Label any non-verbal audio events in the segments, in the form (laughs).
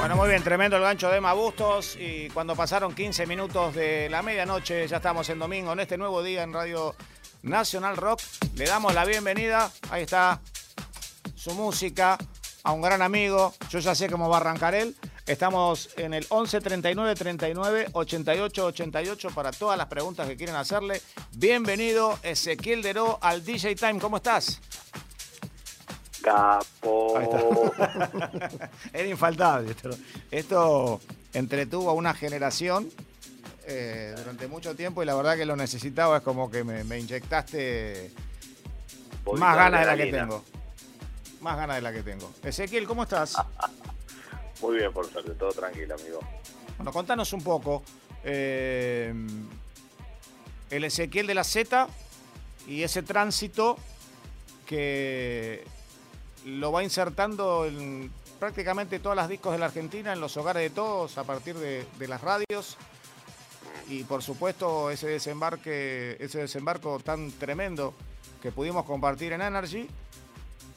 Bueno, muy bien, tremendo el gancho de Emma Bustos. Y cuando pasaron 15 minutos de la medianoche, ya estamos en domingo, en este nuevo día en Radio Nacional Rock. Le damos la bienvenida. Ahí está su música a un gran amigo. Yo ya sé cómo va a arrancar él. Estamos en el 11 39 39 88 88 para todas las preguntas que quieren hacerle. Bienvenido, Ezequiel Deró, al DJ Time. ¿Cómo estás? Capo. (laughs) Era infaltable. Esto, esto entretuvo a una generación eh, durante mucho tiempo y la verdad que lo necesitaba. Es como que me, me inyectaste más ganas de la que tengo. Más ganas de la que tengo. Ezequiel, ¿cómo estás? (laughs) Muy bien, por suerte, todo tranquilo, amigo. Bueno, contanos un poco. eh, el Ezequiel de la Z y ese tránsito que lo va insertando en prácticamente todas las discos de la Argentina, en los hogares de todos, a partir de, de las radios. Y por supuesto ese desembarque, ese desembarco tan tremendo que pudimos compartir en Energy,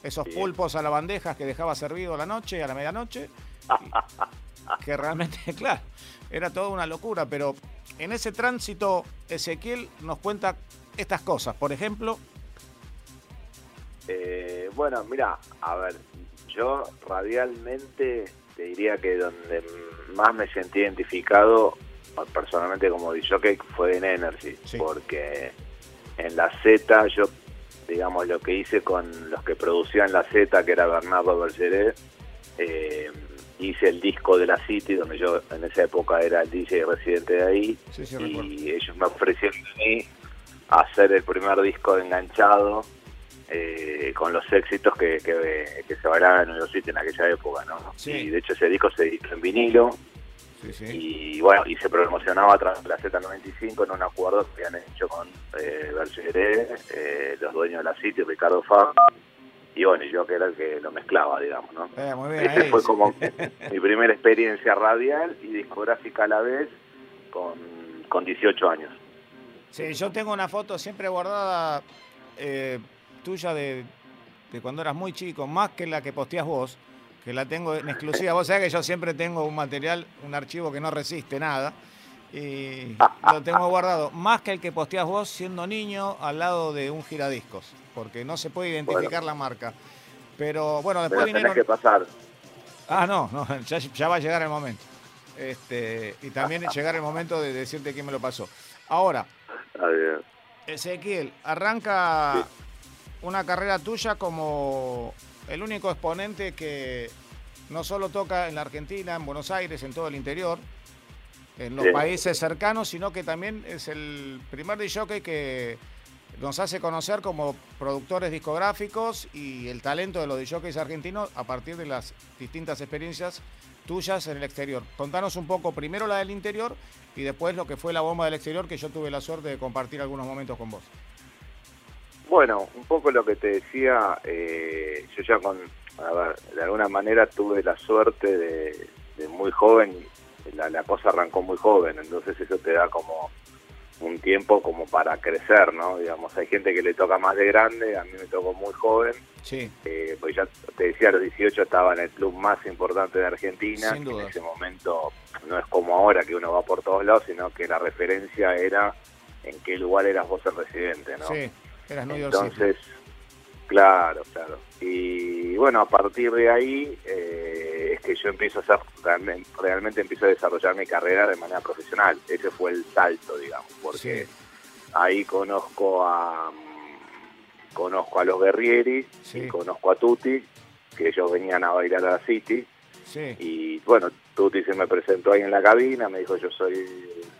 esos pulpos a la bandeja que dejaba servido a la noche, a la medianoche, (laughs) que realmente, (laughs) claro, era toda una locura, pero en ese tránsito Ezequiel nos cuenta estas cosas. Por ejemplo, Eh, bueno, mira, a ver, yo radialmente te diría que donde más me sentí identificado personalmente como DJ fue en Energy, Sí. porque en la Z yo, digamos, lo que hice con los que producían la Z, que era Bernardo Bergeret, eh, hice el disco de la City, donde yo en esa época era el DJ residente de ahí, Sí, sí, recuerdo. y ellos me ofrecieron a mí hacer el primer disco de enganchado eh, con los éxitos que, que, que se bailaban en York City en aquella época, ¿no? Sí. Y de hecho ese disco se editó en vinilo sí, sí. y bueno, y se promocionaba de la Z95 en un acuerdo que habían hecho con eh, eh, los dueños de la City, Ricardo Fab, y bueno, yo que era el que lo mezclaba, digamos, ¿no? Eh, muy bien, Ese ahí, fue como (laughs) mi primera experiencia radial y discográfica a la vez con, con 18 años. Sí, yo tengo una foto siempre guardada eh, tuya de, de cuando eras muy chico, más que la que posteas vos, que la tengo en exclusiva. Vos sabés que yo siempre tengo un material, un archivo que no resiste nada. Y lo tengo guardado más que el que posteas vos siendo niño al lado de un giradiscos, porque no se puede identificar la marca. Pero bueno, después tenés vinieron. que pasar. Ah, no, no (laughs) ya, ya va a llegar el momento. Este, y también llegar el momento de decirte quién me lo pasó. Ahora. Ezequiel, arranca Sí. Una carrera tuya como el único exponente que no solo toca en la Argentina, en Buenos Aires, en todo el interior, en los Sí. países cercanos, sino que también es el primer DJ que nos hace conocer como productores discográficos y el talento de los DJs argentinos a partir de las distintas experiencias tuyas en el exterior. Contanos un poco primero la del interior y después lo que fue la bomba del exterior, que yo tuve la suerte de compartir algunos momentos con vos. Bueno, un poco lo que te decía, eh, yo ya con, a ver, de alguna manera tuve la suerte de, de muy joven, la, la cosa arrancó muy joven, entonces eso te da como un tiempo como para crecer, ¿no? Digamos, hay gente que le toca más de grande, a mí me tocó muy joven, Sí, eh, pues ya te decía, a los 18 estaba en el club más importante de Argentina, que en ese momento no es como ahora que uno va por todos lados, sino que la referencia era en qué lugar eras vos el residente, ¿no? sí, eras New York City. Entonces, claro, claro. Y bueno, a partir de ahí eh, es que yo empiezo a hacer, realmente, realmente empiezo a desarrollar mi carrera de manera profesional. Ese fue el salto, digamos, porque Sí. ahí conozco a conozco a los Guerrieri Sí. y conozco a Tuti, que ellos venían a bailar a la City. Sí, Y bueno, Tuti se me presentó ahí en la cabina, me dijo yo soy,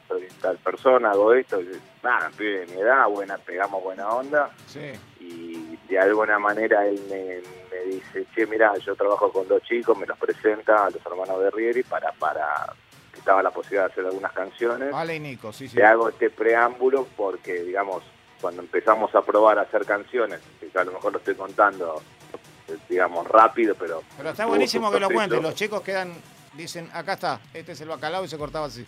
soy tal persona, hago esto. Nada, pibe de mi edad, buena, pegamos buena onda. sí, Y de alguna manera él me, me dice, che, mira, yo trabajo con dos chicos, me los presenta a los hermanos de Rieri para, para que estaba la posibilidad de hacer algunas canciones. Vale y Nico, sí, sí. Te hago este preámbulo porque, digamos, cuando empezamos a probar a hacer canciones, que a lo mejor lo estoy contando, digamos, rápido, pero... Pero está buenísimo que lo cuentes. Los chicos quedan, dicen, acá está, este es el bacalao y se cortaba así.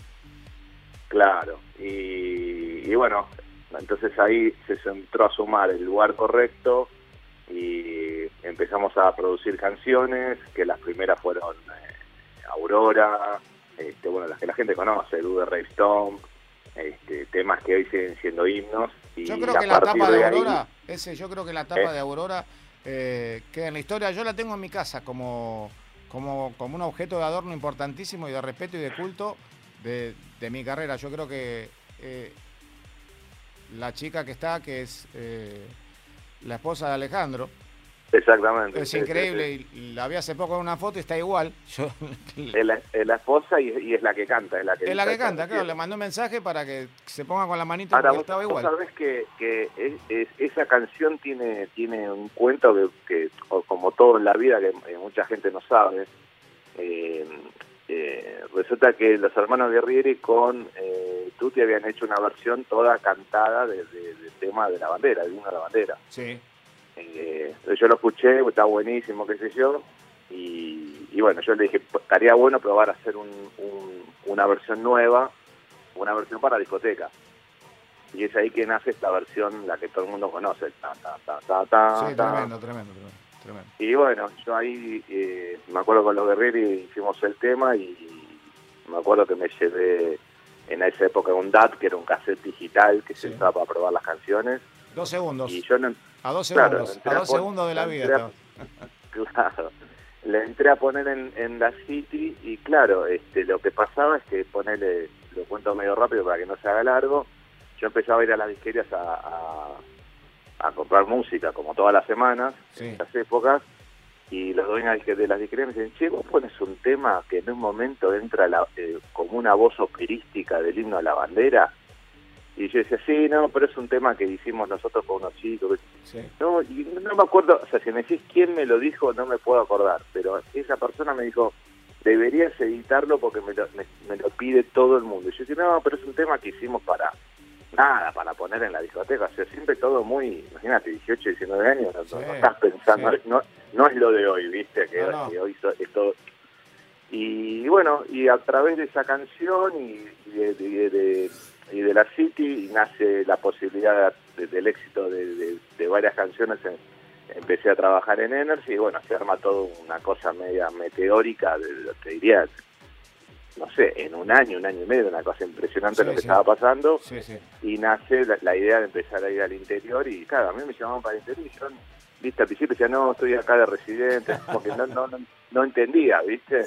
Claro, y, y bueno, entonces ahí se entró a sumar el lugar correcto y empezamos a producir canciones, que las primeras fueron eh, Aurora, este, bueno, las que la gente conoce, Dude Stone, este, temas que hoy siguen siendo himnos. Y yo creo que la tapa de, Aurora, ese, yo creo que la tapa de Aurora eh, queda en la historia. Yo la tengo en mi casa como, como, como un objeto de adorno importantísimo y de respeto y de culto de, mi carrera. Yo creo que eh, la chica que está, que es eh, la esposa de Alejandro, Exactamente. Es increíble, y la vi hace poco en una foto y está igual. (laughs) Es, la, esposa y, es la que canta. Es la que, es la que canta, claro, le mandó un mensaje para que se ponga con la manita Ahora, porque estaba igual. sabes que, que esa canción tiene, tiene un cuento que, como todo en la vida, que eh, mucha gente no sabe, eh, eh, resulta que los hermanos Guerrieri con eh, Tuti habían hecho una versión toda cantada del tema de la bandera, de una de la bandera. Sí. Eh, yo lo escuché, está buenísimo, qué sé yo, y, bueno, yo le dije, estaría bueno probar a hacer una versión nueva, una versión para discoteca. Y es ahí que nace esta versión, la que todo el mundo conoce. Ta, sí, tremendo, tremendo, tremendo, Y bueno, yo ahí eh, me acuerdo con los guerreros hicimos el tema y me acuerdo que me llevé en esa época un DAT, que era un cassette digital que se usaba para probar las canciones. Dos segundos. Y yo no, a dos segundos, a dos segundos de la vida. (laughs) claro, le entré a poner en, la City y claro, este, lo que pasaba es que ponerle, lo cuento medio rápido para que no se haga largo, yo empezaba a ir a las disquerías a, a, comprar música como todas las semanas, en esas épocas, y los dueños de las disquerías me dicen, che, vos pones un tema que en un momento entra la, eh, como una voz operística del himno a la bandera, y yo decía, sí, no, pero es un tema que hicimos nosotros con unos chicos. No, y no me acuerdo, o sea, si me decís quién me lo dijo, no me puedo acordar, pero esa persona me dijo, deberías editarlo porque me lo, me, lo pide todo el mundo. Y yo decía, no, pero es un tema que hicimos para nada, para poner en la discoteca. O sea, siempre todo muy, imagínate, 18, 19 años, no, estás pensando, no, no es lo de hoy, viste, que, hoy es todo... Y, bueno, y a través de esa canción y, de y de la City nace la posibilidad del éxito de, varias canciones. empecé a trabajar en Energy y bueno, se arma todo una cosa media meteórica, de, te diría, no sé, en un año, un año y medio, una cosa impresionante lo que estaba pasando. y nace la, idea de empezar a ir al interior y claro, a mí me llamaban para el interior y yo, viste, al principio decía, no, estoy acá de residente, (laughs) porque no, no, no, no entendía, viste.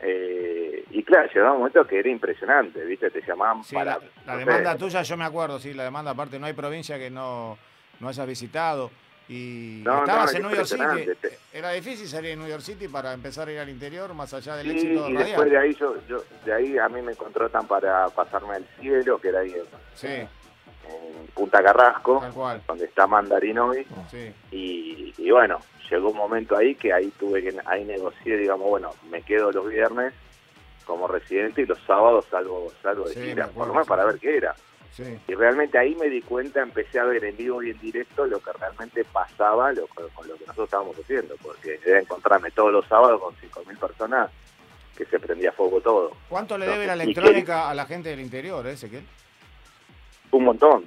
Eh, y claro, llegaba un momento que era impresionante, ¿viste? Te llamaban para... La, demanda tuya, yo me acuerdo, sí, la demanda aparte, no hay provincia que no, no hayas visitado. Y estabas en New York City. Era difícil salir en New York City para empezar a ir al interior, más allá del éxito y después de ahí, yo, yo, de ahí a mí me contratan para pasarme al cielo, que era ahí en, Punta Carrasco, donde está Mandarín hoy. Y, y bueno, llegó un momento ahí que ahí tuve que, ahí negocié, digamos, bueno, me quedo los viernes como residente y los sábados salgo, salgo de gira, por lo menos para ver qué era. Y realmente ahí me di cuenta, empecé a ver en vivo y en directo lo que realmente pasaba lo, con, lo que nosotros estábamos haciendo, porque era encontrarme todos los sábados con 5.000 personas que se prendía fuego todo. ¿Cuánto le debe la electrónica a la gente del interior, eh, Ezequiel? Un montón.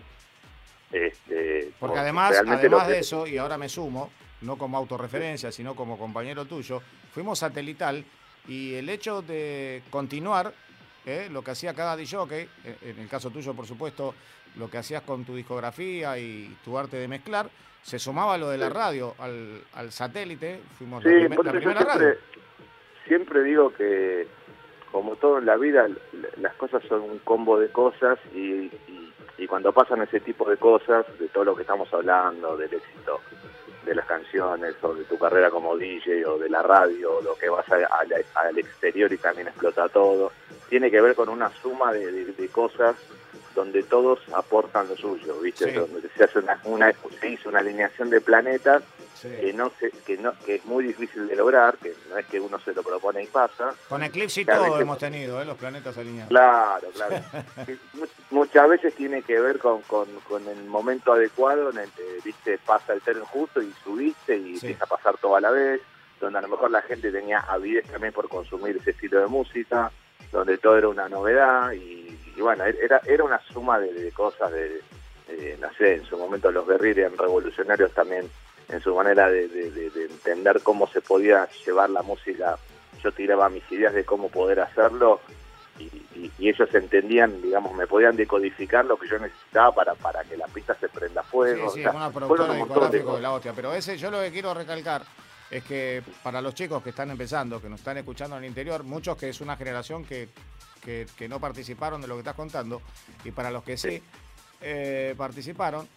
Este, porque además, además de eso, y ahora me sumo, no como autorreferencia, sino como compañero tuyo, fuimos satelital y el hecho de continuar, ¿eh? lo que hacía cada DJ, eh, en el caso tuyo por supuesto, lo que hacías con tu discografía y tu arte de mezclar, se sumaba lo de la radio, al, satélite, fuimos la, primera radio. Siempre digo que, como todo en la vida, las cosas son un combo de cosas y, y cuando pasan ese tipo de cosas, de todo lo que estamos hablando, del éxito de las canciones o de tu carrera como DJ o de la radio o lo que vas al exterior y también explota todo. Tiene que ver con una suma de, cosas donde todos aportan lo suyo, ¿viste? Donde se hace una, una, una alineación de planetas que no se, que no que es muy difícil de lograr, que no es que uno se lo propone y pasa. Con Eclipse y todo hemos tenido, ¿eh? los planetas alineados. Claro, claro. Muchas veces tiene que ver con, con, el momento adecuado en el que viste pasa el tren justo y subiste y deja pasar todo a la vez, donde a lo mejor la gente tenía avidez también por consumir ese estilo de música, donde todo era una novedad y, bueno, era, era una suma de, cosas de, no sé, en su momento los guerrilleros revolucionarios también en su manera de, entender cómo se podía llevar la música yo tiraba mis ideas de cómo poder hacerlo y, ellos entendían, digamos, me podían decodificar lo que yo necesitaba para, para que la pista se prenda fuego. Sí, sí, una productora discográfico de la hostia. Pero ese, yo lo que quiero recalcar es que para los chicos que están empezando, que nos están escuchando en el interior, muchos que es una generación que, que, no participaron de lo que estás contando, y para los que sí, eh, participaron,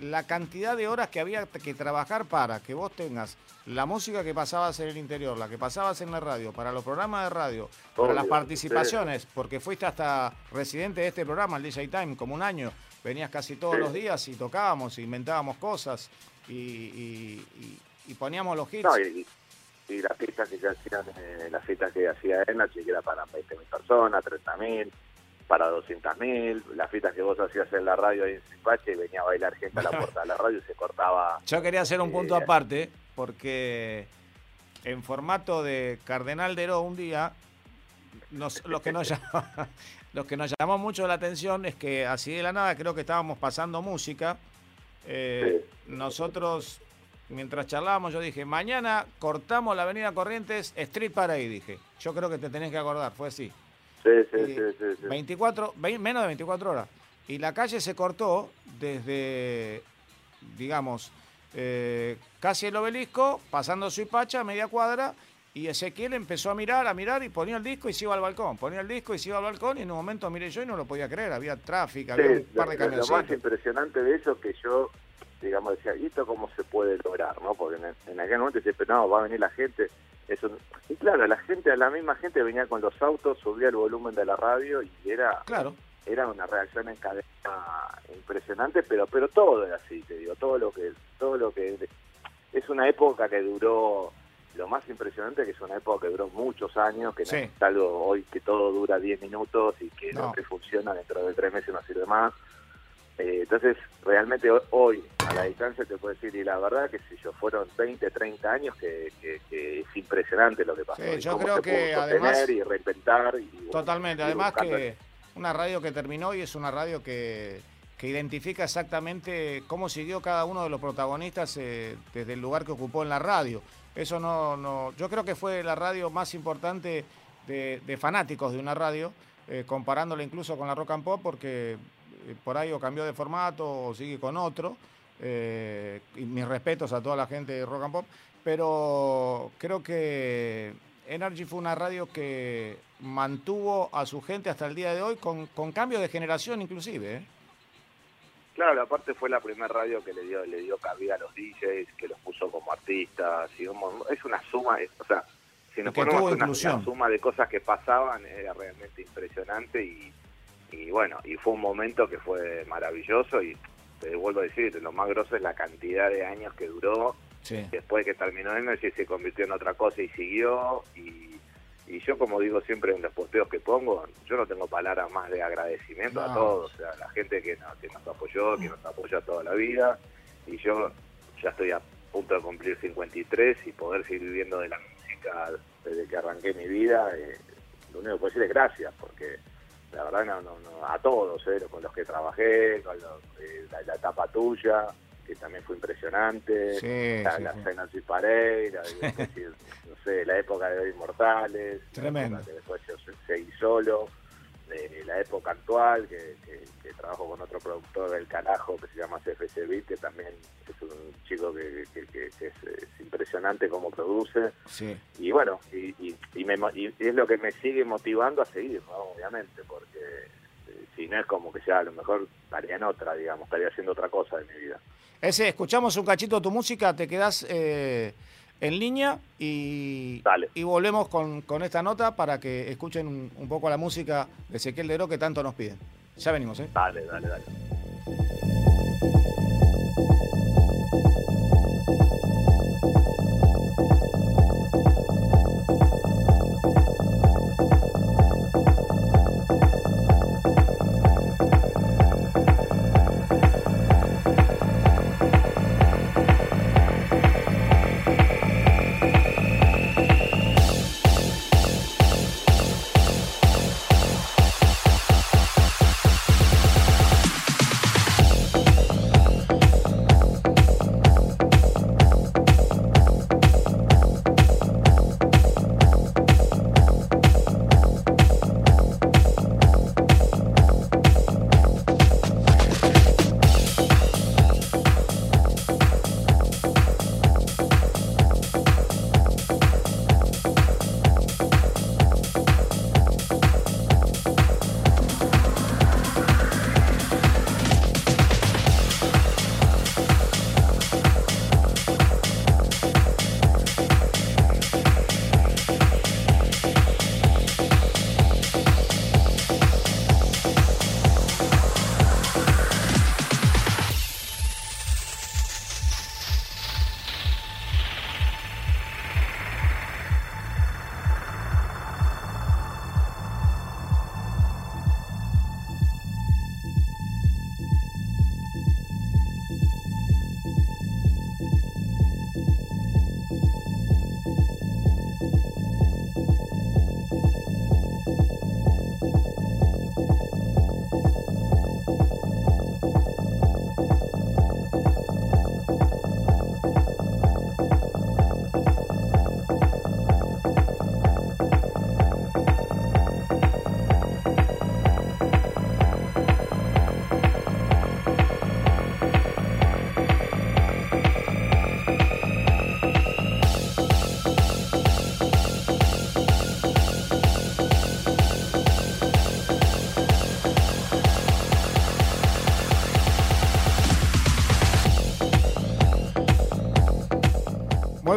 la cantidad de horas que había que trabajar para que vos tengas la música que pasabas en el interior, la que pasabas en la radio, para los programas de radio, para las participaciones, porque fuiste hasta residente de este programa, el DJ Time, como un año, venías casi todos los días y tocábamos, inventábamos cosas y, poníamos los hits. y, las fiestas que se hacían, eh, las fiestas que hacía Energy, que era para 20.000 personas, 30.000 para 200.000, las fiestas que vos hacías en la radio ahí en Zipache, venía a bailar gente a la (laughs) puerta de la radio y se cortaba. Yo quería hacer un punto eh, aparte, porque en formato de Cardenal de Oro un día, nos, lo, que nos (laughs) llamó, lo que nos llamó mucho la atención es que así de la nada creo que estábamos pasando música. Eh, nosotros, mientras charlábamos, yo dije, mañana cortamos la avenida Corrientes, Street Parade, dije. Yo creo que te tenés que acordar, fue así. Sí, sí, sí, 24, menos de 24 horas. Y la calle se cortó desde, digamos, eh, casi el obelisco, pasando Suipacha, a media cuadra, y Ezequiel empezó a mirar, a mirar, y ponía el disco y se iba al balcón. Ponía el disco y se iba al balcón, y en un momento miré yo y no lo podía creer. Había tráfico, había un par de camiones. Lo más impresionante de eso es que yo, digamos, decía, ¿y esto cómo se puede lograr? no Porque en, aquel momento se no, va a venir la gente eso, y claro, la gente, la misma gente venía con los autos, subía el volumen de la radio y era claro. era una reacción en cadena impresionante, pero pero todo era así, te digo, todo lo que todo lo que es una época que duró lo más impresionante que es una época que duró muchos años, que no es algo hoy que todo dura 10 minutos y que no. no te funciona dentro de tres meses no sirve más. Eh, entonces, realmente hoy, a la distancia, te puedo decir, y la verdad que si yo fueron 20, 30 años, que, es impresionante lo que pasó. yo creo que además... Y reinventar. Y, totalmente, además que una radio que terminó y es una radio que, que identifica exactamente cómo siguió cada uno de los protagonistas eh, desde el lugar que ocupó en la radio. Eso no, no, yo creo que fue la radio más importante de, fanáticos de una radio, eh, comparándola incluso con la rock and pop, porque por ahí o cambió de formato o sigue con otro. Eh, y mis respetos a toda la gente de Rock and Pop, pero creo que Energy fue una radio que mantuvo a su gente hasta el día de hoy con, con cambio de generación inclusive. ¿eh? Claro, aparte fue la primera radio que le dio le dio cabida a los DJs, que los puso como artistas, y es una suma, o sea, si nos ponemos una, una, suma de cosas que pasaban, era realmente impresionante y y bueno, y fue un momento que fue maravilloso y te vuelvo a decir, lo más grosso es la cantidad de años que duró. Después que terminó Energy se convirtió en otra cosa y siguió. Y, y yo, como digo siempre en los posteos que pongo, yo no tengo palabras más de agradecimiento a todos, o sea, a la gente que, que nos apoyó, que nos apoyó toda la vida. Y yo ya estoy a punto de cumplir 53 y poder seguir viviendo de la música desde que arranqué mi vida. Eh, lo único que puedo decir es gracias, porque la verdad no, no, a todos, ¿eh? con los que trabajé, con eh, la, etapa tuya, que también fue impresionante, la, sí, la sí. (laughs) no sé, la época de Inmortales, Tremendo. que después yo seguí solo, la época actual, que, trabajo con otro productor del carajo que se llama CFC Beat, que también es un chico que, es, impresionante como produce. Y bueno, y, es lo que me sigue motivando a seguir, obviamente, porque eh, si no es como que ya a lo mejor estaría en otra, digamos, estaría haciendo otra cosa de mi vida. Ese, escuchamos un cachito de tu música, te quedas... Eh en línea y, y volvemos con, con, esta nota para que escuchen un, un, poco la música de Ezequiel Dero que tanto nos piden. Ya venimos, ¿eh? Dale, dale, dale.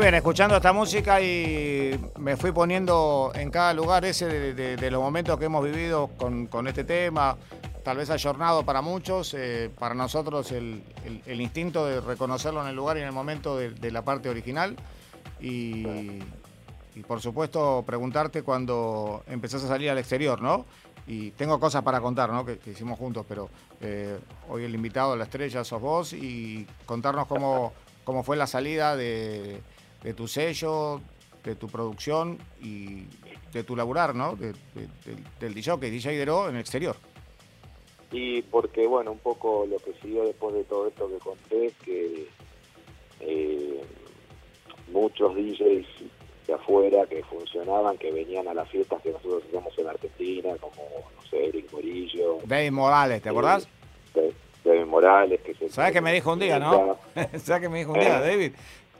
Bien, escuchando esta música y me fui poniendo en cada lugar ese de, los momentos que hemos vivido con, este tema, tal vez ayornado para muchos, eh, para nosotros el, instinto de reconocerlo en el lugar y en el momento de, la parte original. Y, por supuesto preguntarte cuando empezás a salir al exterior, ¿no? Y tengo cosas para contar, ¿no? Que, hicimos juntos, pero eh, hoy el invitado de la estrella sos vos y contarnos cómo, cómo fue la salida de de tu sello, de tu producción y de tu laburar, ¿no? del DJ, DJ Dero en el exterior. Y porque, bueno, un poco lo que siguió después de todo esto que conté es que eh, muchos DJs de afuera que funcionaban, que venían a las fiestas que nosotros hacíamos en Argentina, como, no sé, Eric Morillo. David Morales, ¿te acordás? David Morales, que se... ¿Sabes que me dijo un día, no? (laughs) ¿Sabes que me dijo un día, eh. David?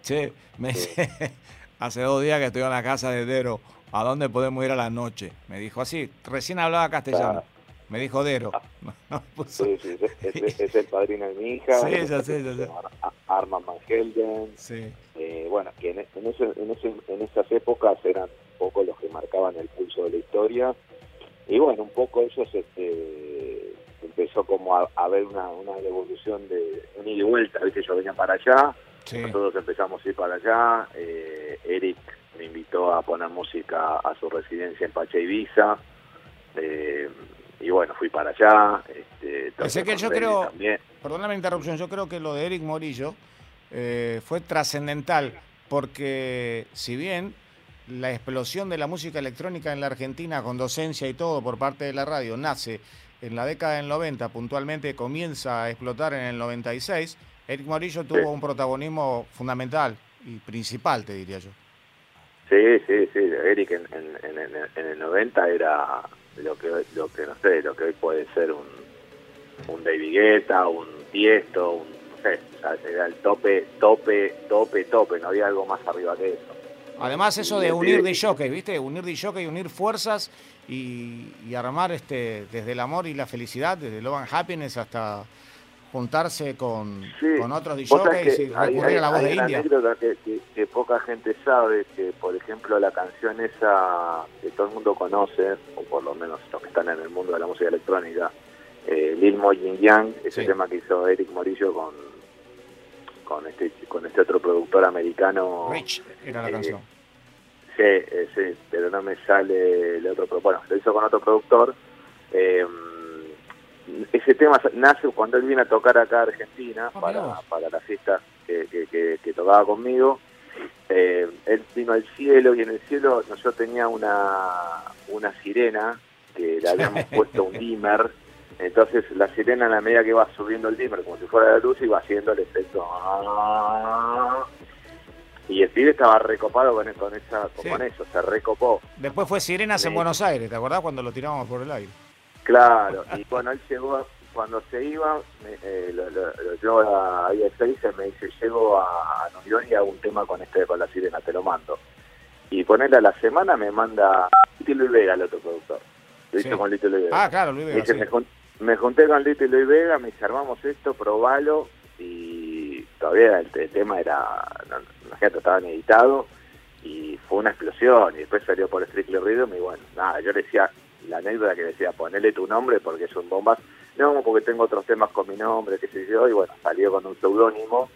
Che, me (laughs) hace dos días que estoy en la casa de Dero. ¿A dónde podemos ir a la noche? Me dijo así, recién hablaba castellano. Me dijo Dero. (laughs) sí, sí, (laughs) es, el padrino de mi hija. Sí, ya sé, ya sé. Arman Van Helden. Sí. Eh, bueno, que en, en, ese, en, ese, en esas épocas eran un poco los que marcaban el pulso de la historia. Y bueno, un poco ellos este, empezó como a, a ver una, una evolución de un ida y vuelta. ¿viste? Yo venía para allá nosotros empezamos a ir para allá. Eh, Eric me invitó a poner música a su residencia en Pacha Ibiza. Eh, y bueno, fui para allá. Este, que yo creo, perdóname la interrupción, yo creo que lo de Eric Morillo eh, fue trascendental porque si bien la explosión de la música electrónica en la Argentina con docencia y todo por parte de la radio nace en la década del 90, puntualmente comienza a explotar en el 96, Eric Morillo tuvo un protagonismo fundamental y principal, te diría yo. Sí, sí, sí. Eric en, en, el 90 era lo que, lo que no sé, lo que hoy puede ser un, un David Guetta, un Tiesto, un, no sé, era el tope, tope, tope, tope. No había algo más arriba que eso. Además eso de unir de jockey, ¿viste? Unir de jockey, unir fuerzas y, y, armar este desde el amor y la felicidad, desde Love and Happiness hasta juntarse con, con otros DJs y recurrir a la voz de India. Que, que, poca gente sabe, que por ejemplo la canción esa que todo el mundo conoce, o por lo menos los que están en el mundo de la música electrónica, eh, Lil Mo Yin Yang, ese tema que hizo Eric Morillo con con este con este otro productor americano. Rich era la eh, canción. Sí, eh, sí, pero no me sale el otro. Bueno, lo hizo con otro productor. Eh, ese tema nace cuando él viene a tocar acá a Argentina ah, para, para la fiesta que, que, tocaba conmigo. Eh, él vino al cielo y en el cielo yo tenía una, una sirena que le habíamos (laughs) puesto un dimmer. Entonces la sirena en la medida que iba subiendo el dimmer, como si fuera la luz, iba haciendo el efecto. Y el pibe estaba recopado con, con, esa, con eso, se recopó. Después fue Sirenas en Buenos Aires, ¿te acordás cuando lo tiramos por el aire? Claro, y cuando él llegó, cuando se iba, eh, lo, lo, yo a se me dice, llego a New York y hago un tema con este con la sirena, te lo mando. Y con él a la semana me manda Luis Vega, el otro productor. Lo hice con Lito Luis Vega. Ah, claro, Luis Vega. me, junté con Lito Luis Vega, me dice, armamos esto, probalo, y todavía el, tema era, no, imagínate, estaban editado, y fue una explosión, y después salió por Strictly Rhythm, y bueno, nada, yo le decía, la anécdota que decía, ponele tu nombre porque es un bombas. No, porque tengo otros temas con mi nombre, qué sé yo, y bueno, salió con un seudónimo,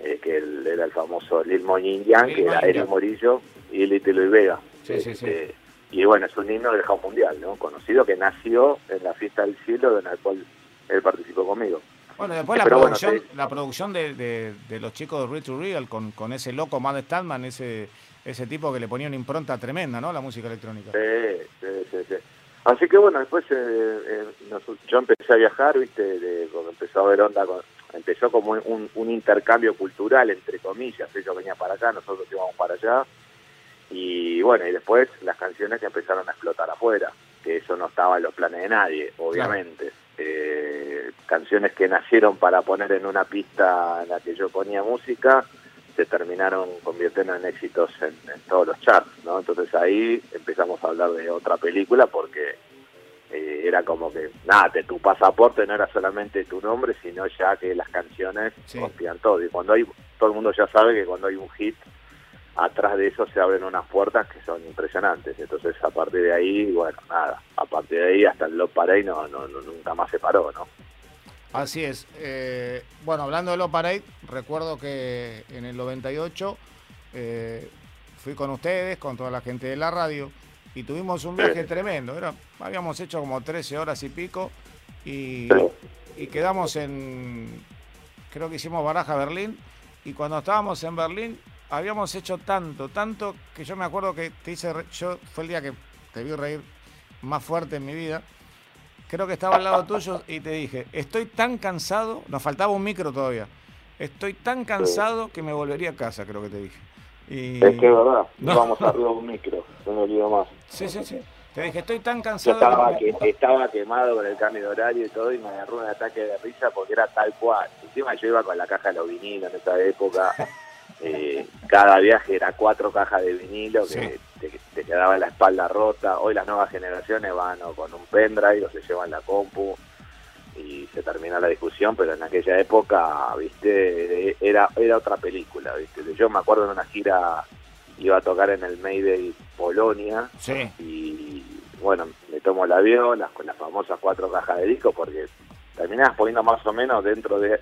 eh, que era el famoso Lil Moñin Yang, que era Eric Morillo y Little Luis Vega. Sí, sí, sí. Este, y bueno, es un himno del house mundial, ¿no? Conocido que nació en la fiesta del cielo, en la cual él participó conmigo. Bueno, después la producción, la producción de, de, los chicos de Real to Real con, con ese loco Mad Stallman, ese, ese tipo que le ponía una impronta tremenda, ¿no? La música electrónica. Sí, sí, sí. sí. Así que bueno, después eh, eh, yo empecé a viajar, viste, de, cuando empezó a ver onda, empezó como un, un, intercambio cultural, entre comillas, ellos venían para acá, nosotros íbamos para allá, y bueno, y después las canciones que empezaron a explotar afuera, que eso no estaba en los planes de nadie, obviamente. Eh, canciones que nacieron para poner en una pista en la que yo ponía música, se terminaron convirtiendo en éxitos en, todos los charts, ¿no? Entonces ahí empezamos a hablar de otra película porque eh, era como que, nada, tu pasaporte no era solamente tu nombre, sino ya que las canciones rompían todo. Y cuando hay, todo el mundo ya sabe que cuando hay un hit, atrás de eso se abren unas puertas que son impresionantes. Entonces, a partir de ahí, bueno, nada, a partir de ahí hasta el Lo Parade no, no, nunca más se paró, ¿no? Así es. Eh, bueno, hablando de Lo Parade, recuerdo que en el 98 eh, fui con ustedes, con toda la gente de la radio, y tuvimos un viaje tremendo. Era, habíamos hecho como 13 horas y pico, y, y quedamos en, creo que hicimos Baraja Berlín, y cuando estábamos en Berlín habíamos hecho tanto, tanto, que yo me acuerdo que te hice, yo fue el día que te vi reír más fuerte en mi vida. Creo que estaba al lado tuyo y te dije, estoy tan cansado, nos faltaba un micro todavía, estoy tan cansado que me volvería a casa, creo que te dije. Y... Es que es verdad, (laughs) no. vamos arriba de un micro, no me olvido más. Sí, sí, sí. Te dije, estoy tan cansado. estaba, que, estaba quemado con el cambio de horario y todo, y me agarró un ataque de risa porque era tal cual. Encima yo iba con la caja de los vinilos en esa época. (laughs) Eh, cada viaje era cuatro cajas de vinilo que te, quedaba la espalda rota. Hoy las nuevas generaciones van con un pendrive o se llevan la compu y se termina la discusión, pero en aquella época, viste, era era otra película, viste. Yo me acuerdo en una gira iba a tocar en el Mayday Polonia y bueno, me tomo el avión con las famosas cuatro cajas de disco porque terminabas poniendo más o menos dentro de,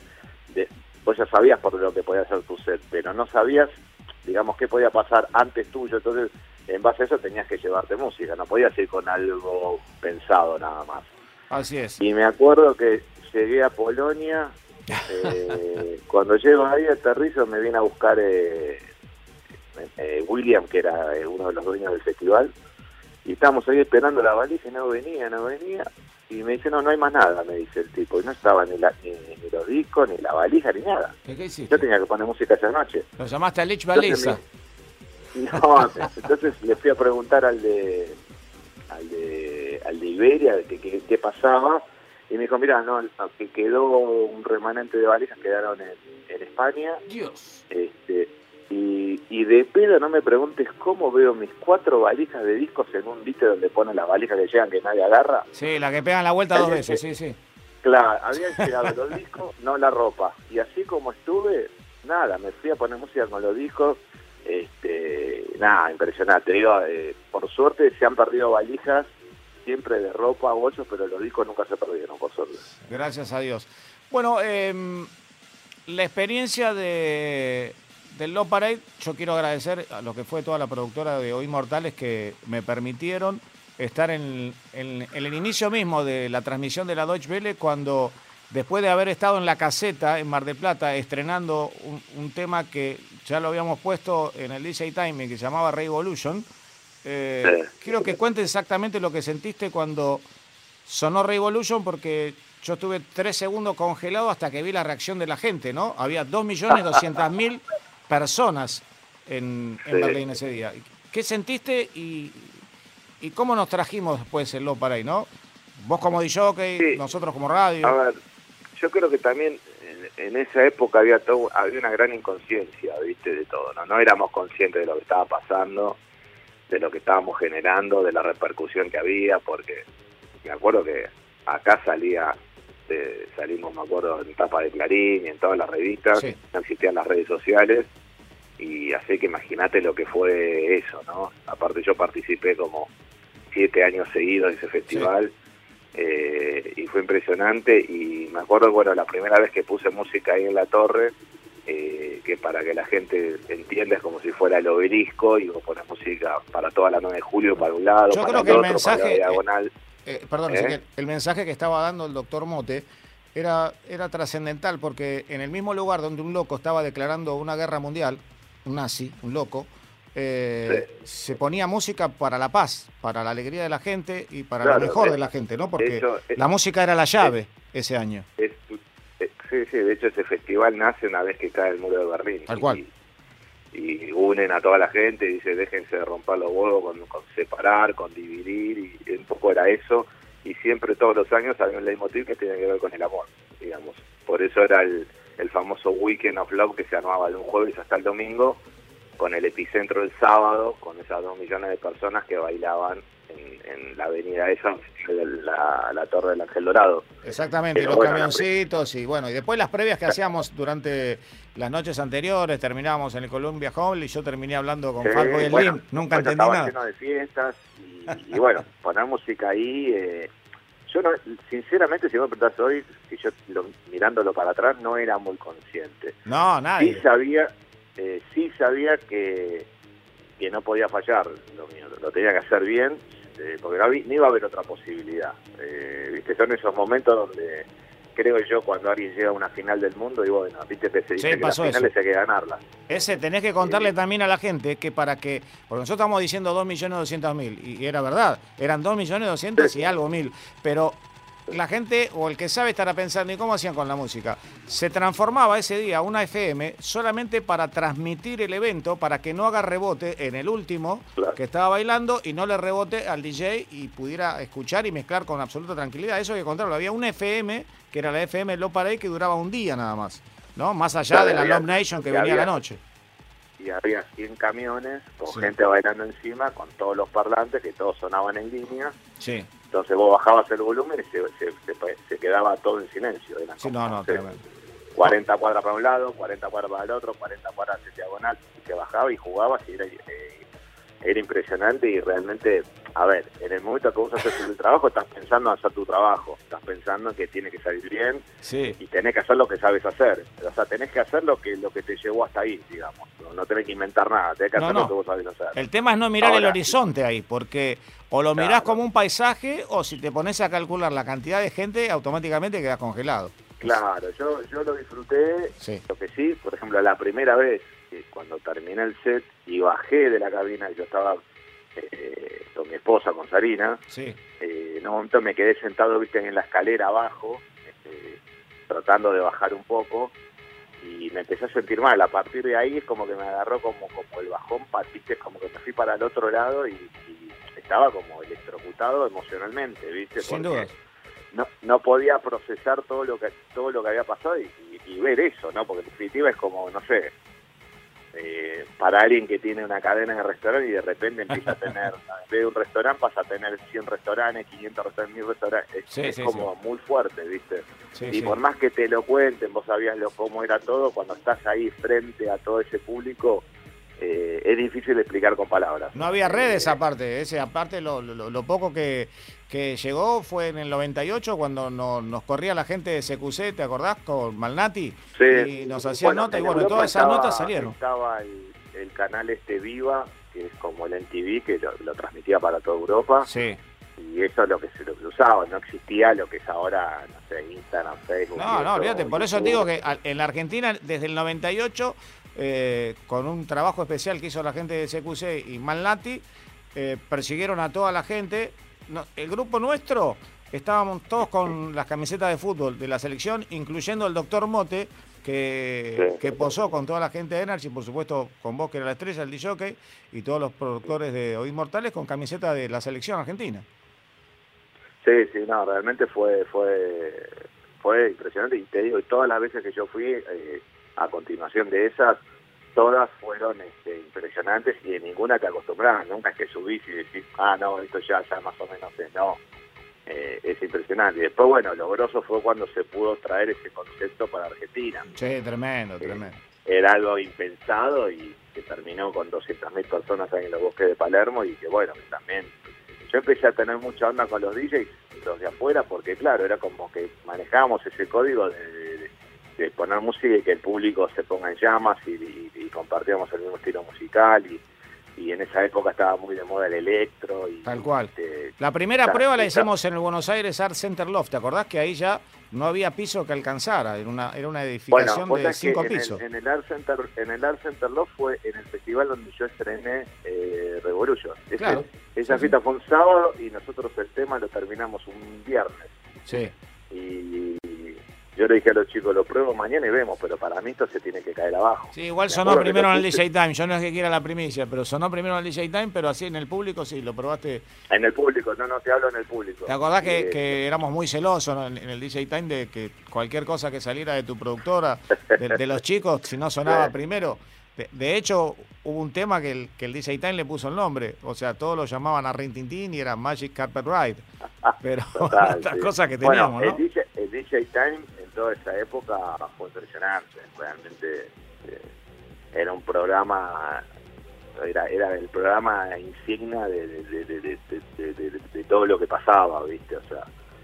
de vos ya sabías por lo que podía hacer tu set, pero no sabías, digamos, qué podía pasar antes tuyo, entonces en base a eso tenías que llevarte música, no podías ir con algo pensado nada más. Así es. Y me acuerdo que llegué a Polonia, eh, (laughs) cuando llego ahí aterrizo me viene a buscar eh, eh, William, que era uno de los dueños del festival, y estábamos ahí esperando la valija y no venía, no venía, y me dice, no, no hay más nada, me dice el tipo. Y no estaba ni, la, ni, los discos, ni la valija, ni nada. ¿Qué, Yo tenía que poner música esa noche. ¿Lo llamaste a Lich Valesa? (laughs) No, entonces le fui a preguntar al de al de, al de Iberia de qué pasaba. Y me dijo, mira, no, que quedó un remanente de valijas, quedaron en, en España. Dios. Este, y, y, de pedo no me preguntes cómo veo mis cuatro valijas de discos en un viste donde ponen las valijas que llegan que nadie agarra. Sí, la que pegan la vuelta dos veces, sí, sí. Claro, habían llegado los discos, no la ropa. Y así como estuve, nada, me fui a poner música con los discos. Este, nada, impresionante. Digo, eh, por suerte se han perdido valijas siempre de ropa, bolsos, pero los discos nunca se perdieron, por suerte. Gracias a Dios. Bueno, eh, la experiencia de del Low Parade, yo quiero agradecer a lo que fue toda la productora de Hoy Mortales que me permitieron estar en, el inicio mismo de la transmisión de la Deutsche Welle cuando después de haber estado en la caseta en Mar de Plata estrenando un, tema que ya lo habíamos puesto en el DJ Timing que se llamaba Revolution, eh, quiero que cuentes exactamente lo que sentiste cuando sonó Revolution porque yo estuve tres segundos congelado hasta que vi la reacción de la gente, ¿no? Había 2.200.000 personas en, Berlín ese día. ¿Qué sentiste y, y cómo nos trajimos después el para ahí, no? Vos como DJ, nosotros como radio. A ver, yo creo que también en, esa época había todo, había una gran inconsciencia, viste, de todo, ¿no? No éramos conscientes de lo que estaba pasando, de lo que estábamos generando, de la repercusión que había, porque me acuerdo que acá salía este, salimos, me acuerdo, en tapa de Clarín y en todas las revistas, no existían las redes sociales, y así que imagínate lo que fue eso, ¿no? Aparte yo participé como siete años seguidos de ese festival, eh, y fue impresionante, y me acuerdo, bueno, la primera vez que puse música ahí en la torre, eh, que para que la gente entienda es como si fuera el obelisco y vos pones música para toda la 9 de julio para un lado, para el otro, para la diagonal. Eh, perdón, ¿Eh? el mensaje que estaba dando el doctor Mote era, era trascendental porque en el mismo lugar donde un loco estaba declarando una guerra mundial, un nazi, un loco, eh, se ponía música para la paz, para la alegría de la gente y para lo mejor de la gente, ¿no? Porque la música era la llave ese año. sí, sí, de hecho ese festival nace una vez que cae el muro de Berlín. Tal cual y unen a toda la gente y dice déjense de romper los huevos con, separar, con dividir y un poco era eso y siempre todos los años había un leitmotiv que tiene que ver con el amor, digamos. Por eso era el, el famoso Weekend of Love que se armaba de un jueves hasta el domingo con el epicentro el sábado, con esas dos millones de personas que bailaban en, la avenida esa, la, la Torre del Ángel Dorado. Exactamente, y los camioncitos y bueno, y después las previas que hacíamos durante las noches anteriores, terminábamos en el Columbia Hall y yo terminé hablando con Falco y el Lim, nunca entendí nada. lleno de fiestas y, bueno, poner música ahí... Eh, yo no, sinceramente, si me preguntás hoy, si yo mirándolo para atrás, no era muy consciente. No, nadie. Sí sabía, eh, sí sabía que, que no podía fallar lo mío, lo tenía que hacer bien, eh, porque no, iba a haber otra posibilidad. Eh, ¿viste? Son esos momentos donde creo yo cuando alguien llega a una final del mundo y bueno, viste que se dice que las finales hay que ganarla. Ese tenés que contarle también a la gente que para que, porque nosotros estamos diciendo 2.200.000 y era verdad, eran 2.200.000 y algo mil, pero la gente o el que sabe estará pensando, ¿y cómo hacían con la música? Se transformaba ese día una FM solamente para transmitir el evento, para que no haga rebote en el último que estaba bailando y no le rebote al DJ y pudiera escuchar y mezclar con absoluta tranquilidad. Eso que contarlo. Había una FM, que era la FM Low Parade, que duraba un día nada más, ¿no? Más allá de la Love Nation que venía a la noche y había 100 camiones con gente bailando encima, con todos los parlantes que todos sonaban en línea. Sí. Entonces vos bajabas el volumen y se, se, quedaba todo en silencio. sí, no, no, 40 cuadras para un lado, 40 cuadras para el otro, 40 cuadras de diagonal, y se bajaba y jugaba y era, eh, era impresionante y realmente, a ver, en el momento que vos haces el trabajo, estás pensando en hacer tu trabajo, estás pensando en que tiene que salir bien y tenés que hacer lo que sabes hacer. O sea, tenés que hacer lo que, lo que te llevó hasta ahí, digamos. No, tenés que inventar nada, tenés que hacer lo que vos sabés hacer. El tema es no mirar el horizonte ahí, porque o lo mirás como un paisaje o si te pones a calcular la cantidad de gente, automáticamente quedas congelado. Claro, yo, yo lo disfruté. Lo que sí, por ejemplo, la primera vez cuando terminé el set y bajé de la cabina, yo estaba eh, con mi esposa, con Sarina, sí. eh, en un momento me quedé sentado viste en la escalera abajo, este, tratando de bajar un poco, y me empecé a sentir mal. A partir de ahí es como que me agarró como, como el bajón, ¿viste? como que me fui para el otro lado y, estaba como electrocutado emocionalmente, ¿viste? Sin duda. No, no podía procesar todo lo que todo lo que había pasado y, y ver eso, ¿no? Porque en definitiva es como, no sé, eh, para alguien que tiene una cadena de restaurantes y de repente empieza a (laughs) tener, en vez de un restaurante pasa a tener 100 restaurantes, 500 restaurantes, 1000 restaurantes, es, como muy fuerte, ¿viste? y por más que te lo cuenten, vos sabías lo, cómo era todo, cuando estás ahí frente a todo ese público, eh, es difícil explicar con palabras. No había redes aparte, ese aparte lo, lo, poco que, que, llegó fue en el 98 cuando nos corría la gente de CQC, ¿te acordás? Con Malnati. Sí. Y nos hacía nota y bueno, todas esas notas salieron. Estaba el, canal este Viva, que es como el NTV, que lo, transmitía para toda Europa. Sí. Y eso es lo que se lo usaba, no existía lo que es ahora, no sé, Instagram, Facebook. No, no, olvídate, por eso digo que en la Argentina desde el 98 eh, con un trabajo especial que hizo la gente de CQC y Malnati, eh, persiguieron a toda la gente. el grupo nuestro estábamos todos con las camisetas de fútbol de la selección, incluyendo el doctor Mote, que, que posó con toda la gente de Energy, por supuesto con vos que era la estrella, el DJ, y todos los productores de Hoy Mortales con camiseta de la selección argentina. Sí, sí, no, realmente fue fue fue impresionante y te digo, y todas las veces que yo fui, eh, a continuación de esas, todas fueron este, impresionantes y de ninguna te acostumbras, nunca es que subís y decís, ah, no, esto ya, ya más o menos es, no, eh, es impresionante. Y después, bueno, lo grosso fue cuando se pudo traer ese concepto para Argentina. Sí, tremendo, eh, tremendo. Era algo impensado y que terminó con 200.000 personas ahí en los bosques de Palermo y que, bueno, también yo empecé a tener mucha onda con los DJs, los de afuera, porque claro, era como que manejábamos ese código de de poner música y que el público se ponga en llamas y, compartíamos el mismo estilo musical y, en esa época estaba muy de moda el electro. Y, Tal cual. la primera prueba la hicimos en el Buenos Aires Art Center Loft, ¿te acordás que ahí ya no había piso que alcanzara? Era una, era una edificación de cinco pisos. en, el Art Center, en el Art Center Loft fue en el festival donde yo estrené eh, Revolution. esa fiesta fue un sábado y nosotros el tema lo terminamos un viernes. Sí. Y yo le dije a los chicos, lo pruebo mañana y vemos, pero para mí esto se tiene que caer abajo. Sí, igual sonó primero en el DJ Time, yo no es que quiera la primicia, pero sonó primero en el DJ Time, pero así en el público sí, lo probaste. En el público, no, no, te hablo en el público. ¿Te acordás que, que, éramos muy celosos en, el DJ Time de que cualquier cosa que saliera de tu productora, de, los chicos, si no sonaba (laughs) primero, De, hecho, hubo un tema que el, que el DJ Time le puso el nombre. O sea, todos lo llamaban a Rin Tin y era Magic Carpet Ride. Pero otras (laughs) cosas que teníamos, ¿no? El DJ, Time toda esa época fue impresionante. Realmente eh, era un programa era, era el programa insignia de, de, todo lo que pasaba, ¿viste? O sea,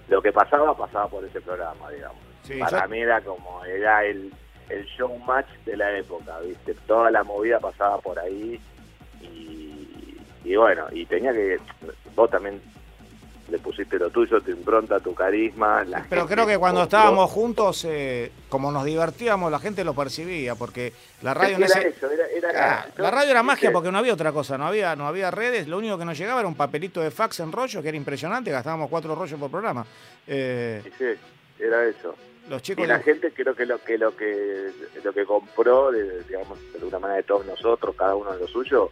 lo que pasaba, pasaba por ese programa, digamos. Para mí era como, era el, el show match de la época, ¿viste? Toda la movida pasaba por ahí y, y bueno, y tenía que, vos también le pusiste lo tuyo, tu impronta, tu carisma. Pero creo que cuando estábamos juntos, eh, como nos divertíamos, la gente lo percibía, porque la radio era eso, era, la radio era magia porque no había otra cosa, no había, no había redes, lo único que nos llegaba era un papelito de fax en rollo, que era impresionante, gastábamos cuatro rollos por programa. Eh, sí, era eso. Los chicos y la gente creo que lo que lo que lo que compró, digamos, de alguna manera de todos nosotros, cada uno de lo suyo,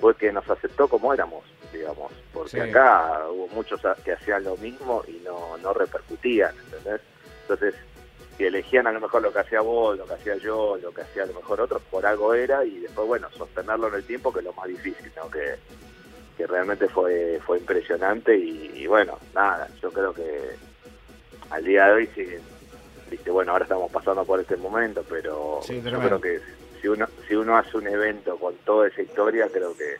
fue que nos aceptó como éramos, digamos, porque acá hubo muchos que hacían lo mismo y no, no repercutían, ¿entendés? Entonces, si elegían a lo mejor lo que hacía vos, lo que hacía yo, lo que hacía a lo mejor otros, por algo era, y después, bueno, sostenerlo en el tiempo, que es lo más difícil, ¿no? Que, que realmente fue, fue impresionante y, bueno, nada, yo creo que al día de hoy sí, viste, bueno, ahora estamos pasando por este momento, pero yo creo que si uno, si uno hace un evento con toda esa historia, creo que,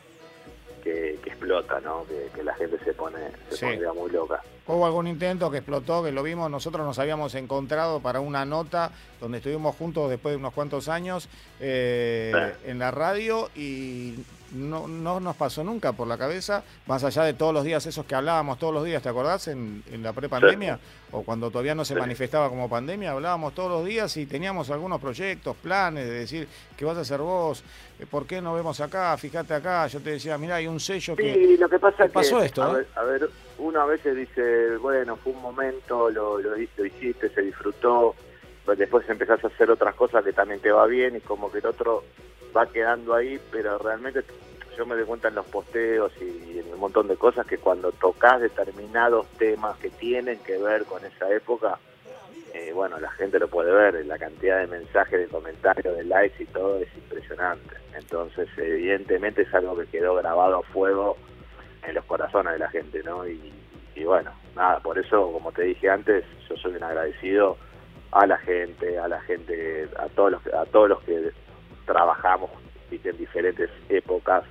que, explota, ¿no? Que, la gente se pone, se muy loca. Hubo algún intento que explotó, que lo vimos, nosotros nos habíamos encontrado para una nota donde estuvimos juntos después de unos cuantos años eh, en la radio y no, no nos pasó nunca por la cabeza, más allá de todos los días esos que hablábamos todos los días, ¿te acordás? En, en la prepandemia o cuando todavía no se manifestaba como pandemia, hablábamos todos los días y teníamos algunos proyectos, planes de decir, ¿qué vas a hacer vos? Eh, ¿Por qué no vemos acá? Fíjate acá. Yo te decía, mira, hay un sello que... Sí, lo que pasa es pasó esto, a, ver, a ver, uno a veces dice, bueno, fue un momento, lo, lo, hiciste, se disfrutó, después empezás a hacer otras cosas que también te va bien y como que el otro va quedando ahí, pero realmente yo me doy cuenta en los posteos y en un montón de cosas que cuando tocas determinados temas que tienen que ver con esa época, eh, bueno, la gente lo puede ver, la cantidad de mensajes, de comentarios, de likes y todo es impresionante. Entonces, evidentemente es algo que quedó grabado a fuego en los corazones de la gente, ¿no? Y, bueno, nada, por eso, como te dije antes, yo soy un agradecido a la gente, a la gente, a todos los, a todos los que trabajamos en diferentes épocas,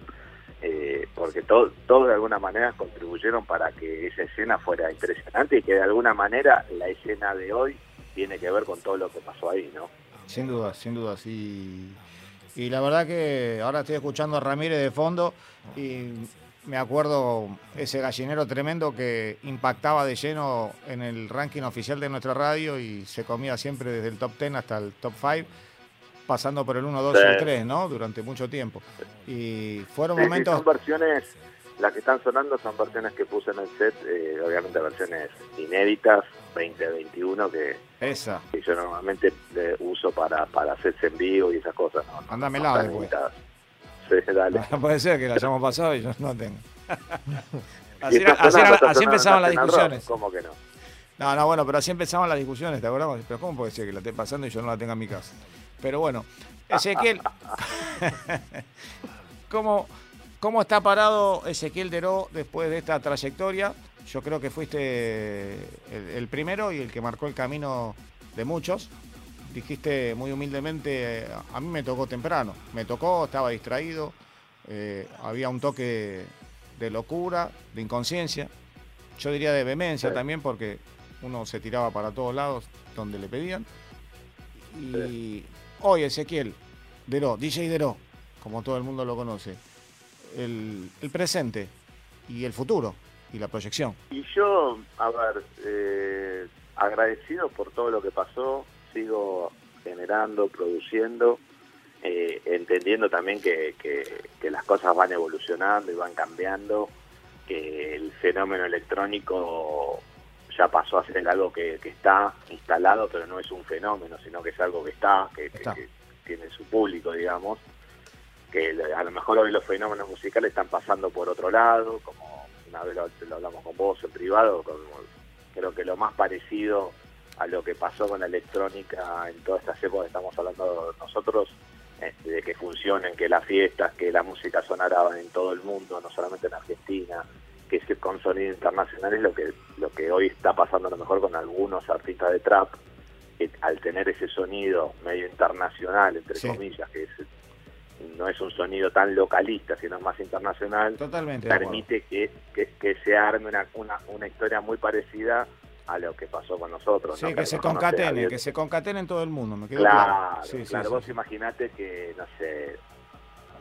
eh, porque todos de alguna manera contribuyeron para que esa escena fuera impresionante y que de alguna manera la escena de hoy tiene que ver con todo lo que pasó ahí, ¿no? Sin duda, sin duda, sí. Y la verdad que ahora estoy escuchando a Ramírez de fondo y me acuerdo ese gallinero tremendo que impactaba de lleno en el ranking oficial de nuestra radio y se comía siempre desde el top 10 hasta el top 5 pasando por el 1, 2 y el 3, ¿no? Durante mucho tiempo. Y fueron momentos... son versiones, las que están sonando son versiones que puse en el set, eh, obviamente versiones inéditas, 2021, que, Esa. que yo normalmente uso para, para sets en vivo y esas cosas. ¿no? Mándamela después. Sí, dale. (laughs) puede ser que la hayamos pasado y yo no tengo. (laughs) así, así, así empezaban las discusiones. ¿Cómo que no? No, no, bueno, pero así empezaban las discusiones, ¿te acordás? Pero ¿cómo puede ser que la esté pasando y yo no la tenga en mi casa? Pero bueno, Ezequiel, (laughs) ¿cómo, ¿cómo está parado Ezequiel Deró después de esta trayectoria? Yo creo que fuiste el, primero y el que marcó el camino de muchos. Dijiste muy humildemente, a mí me tocó temprano, me tocó, estaba distraído, eh, había un toque de locura, de inconsciencia, yo diría de vehemencia también porque uno se tiraba para todos lados donde le pedían. Y hoy Ezequiel, Deró, DJ Deró, como todo el mundo lo conoce, el, presente y el futuro y la proyección. Y yo, a ver, eh, agradecido por todo lo que pasó, sigo generando, produciendo, eh, entendiendo también que, que, las cosas van evolucionando y van cambiando, que el fenómeno electrónico ya pasó a ser algo que, está instalado, pero no es un fenómeno, sino que es algo que está, que, tiene su público, digamos, que a lo mejor hoy los fenómenos musicales están pasando por otro lado, como una vez lo, hablamos con vos en privado, creo que lo más parecido a lo que pasó con la electrónica en todas estas épocas que estamos hablando nosotros eh, de que funcionen, que las fiestas, que la música sonara en todo el mundo, no solamente en Argentina, que es con sonido internacional es lo que lo que hoy está pasando a lo mejor con algunos artistas de trap, que al tener ese sonido medio internacional, entre comillas, que es no es un sonido tan localista, sino más internacional, Totalmente permite que, que, se arme una, una, una historia muy parecida a lo que pasó con nosotros. Sí, que, se concatene, que se concatene en todo el mundo, me quedo claro. Claro, vos imaginate que, no sé,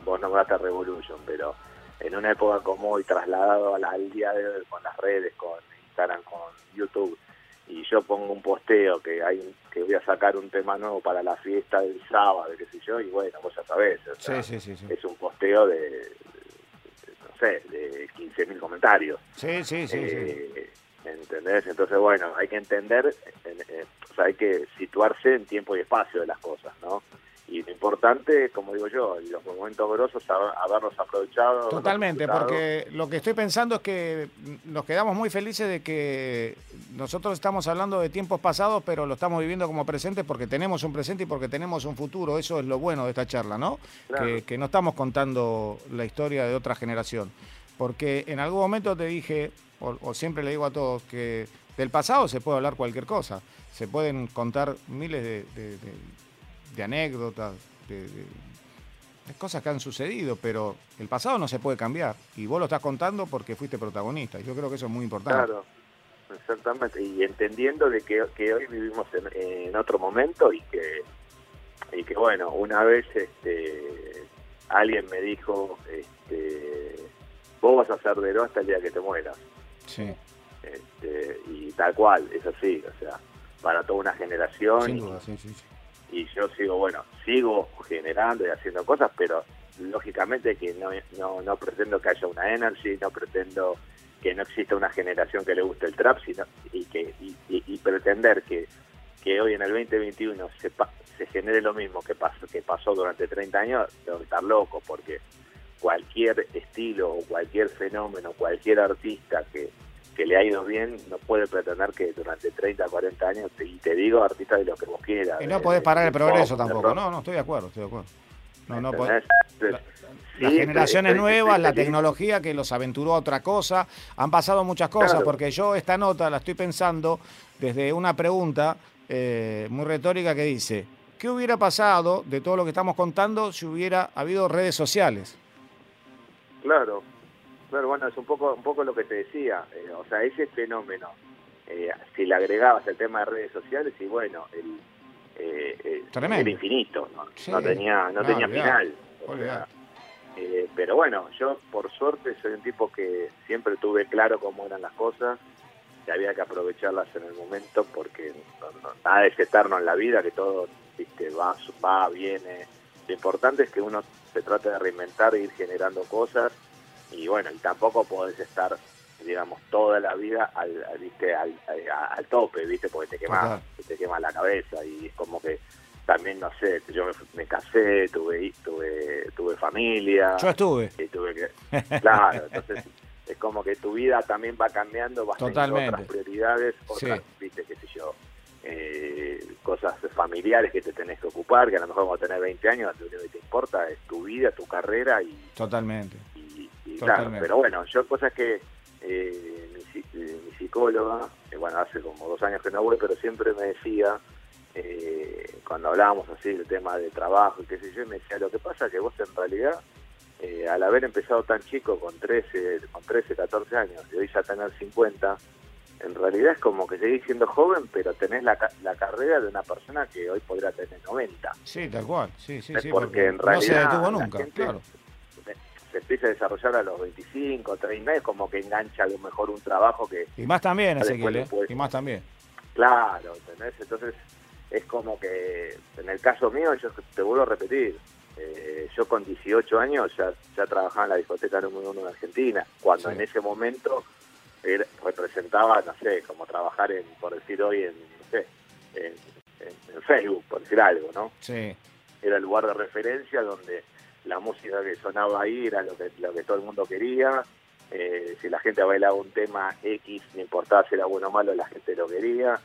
vos no a Revolution, pero en una época como hoy, trasladado al día de hoy con las redes, con Instagram, con YouTube, y yo pongo un posteo que hay que voy a sacar un tema nuevo para la fiesta del sábado, qué sé yo, y bueno, vos ya sabés, es un posteo de, no sé, de 15.000 comentarios. Sí, sí, sí. Eh, ¿Entendés? Entonces, bueno, hay que entender, eh, o sea, hay que situarse en tiempo y espacio de las cosas, ¿no? y lo importante, como digo yo, los momentos grosos, haberlos aprovechado. Totalmente, porque lo que estoy pensando es que nos quedamos muy felices de que nosotros estamos hablando de tiempos pasados, pero lo estamos viviendo como presente porque tenemos un presente y porque tenemos un futuro. Eso es lo bueno de esta charla, ¿no? Que, no estamos contando la historia de otra generación. Porque en algún momento te dije, o, siempre le digo a todos, que del pasado se puede hablar cualquier cosa. Se pueden contar miles de anécdotas, de, cosas que han sucedido, pero el pasado no se puede cambiar. Y vos lo estás contando porque fuiste protagonista. Yo creo que eso es muy importante. Claro, exactamente. Y entendiendo de que, hoy vivimos en, otro momento y que, y que, bueno, una vez este, alguien me dijo, este, vos vas a ser de hasta el día que te mueras. Sí. Este, y tal cual, es así, o sea, para toda una generación. Sin duda, sí, sí y yo sigo, bueno, sigo generando y haciendo cosas, pero lógicamente que no, no, no pretendo que haya una energy, no pretendo que no exista una generación que le guste el trap, sino y que y, pretender que, que hoy en el 2021 se, se genere lo mismo que pasó, que pasó durante 30 años, debo estar loco, porque cualquier estilo o cualquier fenómeno, cualquier artista que que le ha ido bien, no puede pretender que durante 30, 40 años, y te digo artista de lo que vos quieras. Y no podés parar el progreso tampoco, no, no, estoy de acuerdo, estoy de acuerdo. No, no podés. las generaciones nuevas, la tecnología que los aventuró a otra cosa, han pasado muchas cosas, porque yo esta nota la estoy pensando desde una pregunta eh, muy retórica que dice, ¿qué hubiera pasado de todo lo que estamos contando si hubiera habido redes sociales? Claro, Claro, bueno, es un poco, un poco lo que te decía, eh, o sea, ese fenómeno, eh, si le agregabas el tema de redes sociales, y bueno, el, eh, era infinito, no, tenía, no, tenía final. pero bueno, yo por suerte soy un tipo que siempre tuve claro cómo eran las cosas, que había que aprovecharlas en el momento, porque nada es eterno en la vida, que todo viste va, va, viene. Lo importante es que uno se trate de reinventar e ir generando cosas y bueno, y tampoco podés estar, digamos, toda la vida al, ¿viste? Al, al, tope, ¿viste? Porque te quema, te quema la cabeza y es como que también, no sé, yo me, casé, tuve, tuve, tuve familia. Yo estuve. Y tuve que, claro, entonces es como que tu vida también va cambiando, vas Totalmente. otras prioridades, otras, viste, qué sé yo, eh, cosas familiares que te tenés que ocupar, que a lo mejor cuando tenés 20 años importa es tu vida, tu carrera y... Totalmente. claro, pero bueno, yo cosas que eh, mi, eh, mi, psicóloga, bueno, hace como dos años que no voy, pero siempre me decía, eh, cuando hablábamos así del tema de trabajo y qué sé yo, me decía, lo que pasa es que vos en realidad, al haber empezado tan chico, con 13, con 13, 14 años, y hoy ya tener 50, en realidad es como que seguís siendo joven, pero tenés la, la carrera de una persona que hoy podrá tener 90. Sí, tal cual, sí, sí, sí. Porque, en realidad no se detuvo nunca, claro se empieza a desarrollar a los 25, 30, es como que engancha a lo mejor un trabajo que... Y más también, Ezequiel, ¿eh? y más también. Claro, ¿entendés? Entonces es como que, en el caso mío, yo te vuelvo a repetir, eh, yo con 18 años ya, ya trabajaba en la discoteca número uno de Argentina, cuando en ese momento representaba, no sé, como trabajar en, por decir hoy, en, no sé, en, Facebook, por decir algo, ¿no? Sí. Era el lugar de referencia donde la música que sonaba ahí era lo que, lo que todo el mundo quería. Eh, si la gente bailaba un tema X, no importaba si era bueno o malo, la gente lo quería.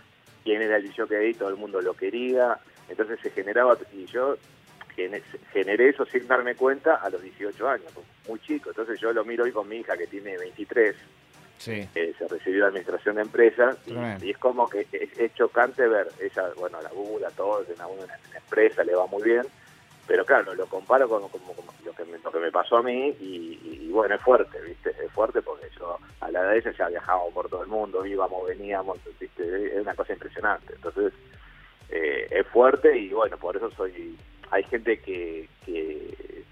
Quién era el que ahí, todo el mundo lo quería. Entonces se generaba, y yo generé eso sin darme cuenta a los 18 años, muy chico. Entonces yo lo miro hoy con mi hija que tiene 23, sí. se recibió de administración de empresas y, es como que es, chocante ver ella, bueno, la bula, todo, en una, empresa le va muy bien, pero claro, lo comparo con, lo, que me, lo que me pasó a mí y, bueno, es fuerte, ¿viste? Es fuerte porque yo a la edad de ella ya viajábamos por todo el mundo, íbamos, veníamos, ¿viste? Es una cosa impresionante. Entonces, eh, es fuerte y bueno, por eso soy... Hay gente que, que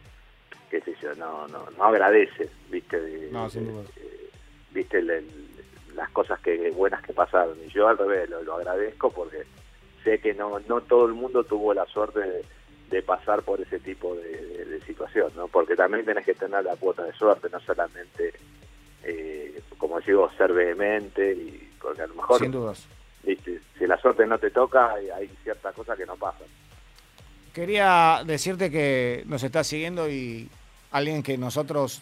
qué sé yo, no, no, no agradece, ¿viste? no, sin duda. Eh, ¿Viste? las cosas que buenas que pasaron. Y yo al revés, lo, agradezco porque sé que no, no todo el mundo tuvo la suerte de de pasar por ese tipo de, situación, ¿no? Porque también tenés que tener la cuota de suerte, no solamente, eh, como digo, ser vehemente, y porque a lo mejor, Sin dudas. si la suerte no te toca, hay, ciertas cosas que no pasan. Quería decirte que nos está siguiendo y alguien que nosotros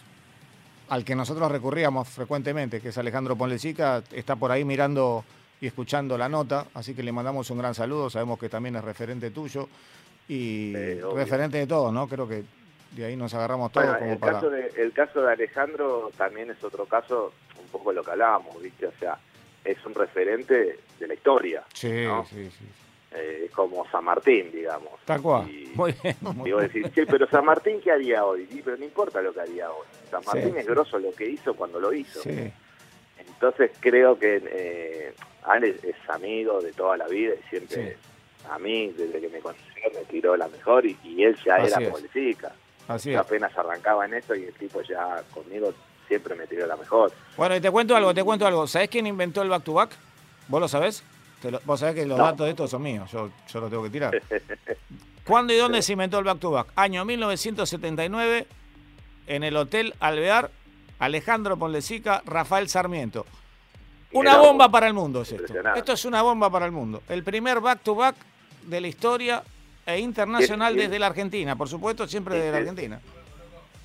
al que nosotros recurríamos frecuentemente, que es Alejandro Ponlecica, está por ahí mirando y escuchando la nota, así que le mandamos un gran saludo, sabemos que también es referente tuyo y referente de todo, ¿no? Creo que de ahí nos agarramos todos como el para... Caso de, el caso de Alejandro también es otro caso, un poco lo que hablábamos, ¿viste? O sea, es un referente de la historia. Sí, sí, sí. Eh, es como San Martín, digamos. Tal cual. muy bien. sí, pero San Martín, ¿qué haría hoy? pero no importa lo que haría hoy. San Martín es grosso lo que hizo cuando lo hizo. Sí. Entonces creo que eh, Ale es amigo de toda la vida y siempre a mí, desde que me conoció, me tiró la mejor y, él ya era política. Así Yo apenas arrancaba en esto y el tipo ya conmigo siempre me tiró la mejor. Bueno, y te cuento algo, te cuento algo. ¿Sabés quién inventó el back to back? ¿Vos lo sabés? vos sabés que los datos de estos son míos, yo, yo los tengo que tirar. (laughs) ¿Cuándo y dónde se inventó el back to back? Año 1979, en el Hotel Alvear, Alejandro Ponlecica, Rafael Sarmiento. Una bomba para el mundo es esto. Esto es una bomba para el mundo. El primer back to back de la historia e internacional desde la Argentina, por supuesto, siempre desde la Argentina.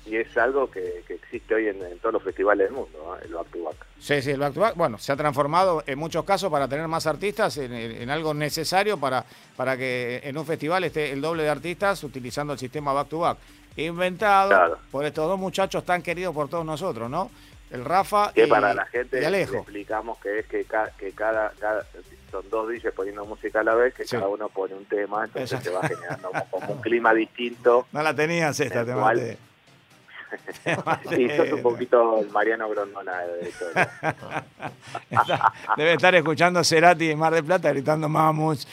Y es algo que, existe hoy en, todos los festivales del mundo, el back to back. Sí, sí, el back to back, bueno, se ha transformado en muchos casos para tener más artistas en, algo necesario para, para que en un festival esté el doble de artistas utilizando el sistema back to back. Inventado por estos dos muchachos tan queridos por todos nosotros, ¿no? El Rafa que y, para la gente y Alejo. explicamos que es que, que cada, cada son dos DJs poniendo música a la vez, que cada uno pone un tema, entonces se va generando como un clima distinto. (laughs) No la tenías esta, te maté. (laughs) sí, sos un poquito el Mariano Grondona de eso. (laughs) Debe estar escuchando Cerati en Mar de Plata gritando Mamus.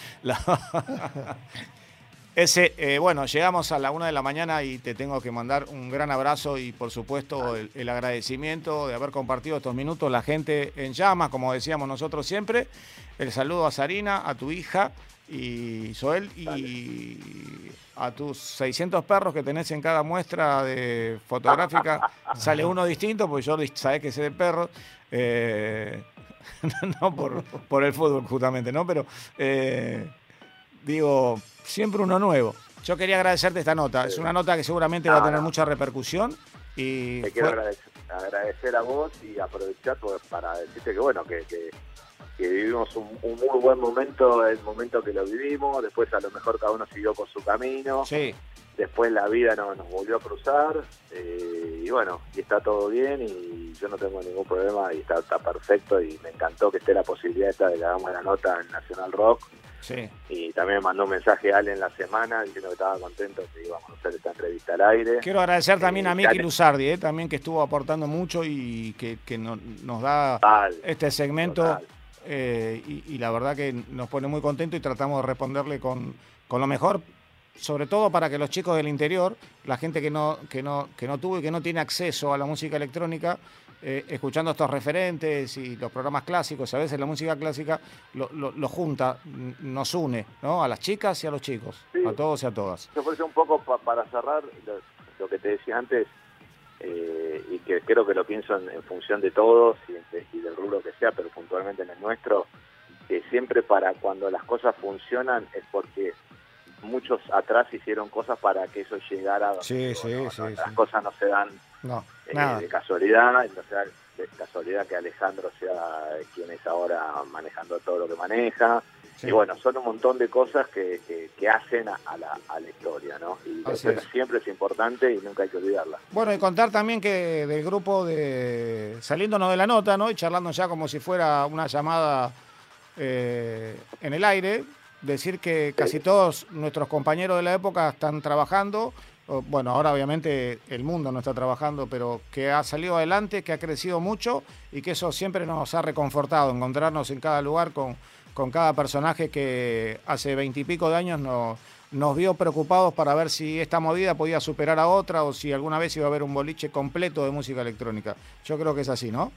Ese, eh, bueno, llegamos a la una de la mañana y te tengo que mandar un gran abrazo y por supuesto el, agradecimiento de haber compartido estos minutos, la gente en llamas, como decíamos nosotros siempre. El saludo a Sarina, a tu hija y Soel y a tus 600 perros que tenés en cada muestra de fotográfica. sale uno distinto, porque yo sabés que sé de perros. Eh, (laughs) no por, por, el fútbol justamente, ¿no? Pero eh, digo, siempre uno nuevo. Yo quería agradecerte esta nota. Es una nota que seguramente va a tener mucha repercusión. Y Te quiero agradecer, a vos y aprovechar para decirte que, bueno, que, vivimos un, muy buen momento, el momento que lo vivimos. Después, a lo mejor, cada uno siguió con su camino. Sí. Después, la vida nos, volvió a cruzar. Eh, y bueno, y está todo bien. Y yo no tengo ningún problema. Y está, está perfecto. Y me encantó que esté la posibilidad esta de que hagamos la nota en Nacional Rock y también me mandó un mensaje a Ale en la semana diciendo que estaba contento que íbamos a hacer esta entrevista al aire. Quiero agradecer también a eh, Miki Luzardi, eh, también que estuvo aportando mucho y que, nos da este segmento. Eh, y, la verdad que nos pone muy contento y tratamos de responderle con, con lo mejor, sobre todo para que los chicos del interior, la gente que no, que no, que no tuvo y que no tiene acceso a la música electrónica, eh, escuchando estos referentes y los programas clásicos, a veces la música clásica lo, junta, nos une, ¿no? A las chicas y a los chicos, a todos y a todas. Yo por un poco para cerrar lo, que te decía antes, eh, y que creo que lo pienso en, función de todos y, del rubro que sea, pero puntualmente en el nuestro, que siempre para cuando las cosas funcionan es porque muchos atrás hicieron cosas para que eso llegara. Sí, sí, sí, Las cosas no se dan no, eh, de casualidad. casualidad que Alejandro sea quien es ahora manejando todo lo que maneja. Y bueno, son un montón de cosas que, que, hacen a, la, a, la, historia, ¿no? Y eso siempre es importante y nunca hay que olvidarla. Bueno, y contar también que del grupo de saliéndonos de la nota, ¿no? Y charlando ya como si fuera una llamada eh, en el aire, decir que casi todos nuestros compañeros de la época están trabajando. Bueno, ahora obviamente el mundo no está trabajando, pero que ha salido adelante, que ha crecido mucho y que eso siempre nos ha reconfortado, encontrarnos en cada lugar con, con cada personaje que hace veintipico de años nos, nos vio preocupados para ver si esta movida podía superar a otra o si alguna vez iba a haber un boliche completo de música electrónica. Yo creo que es así, ¿no?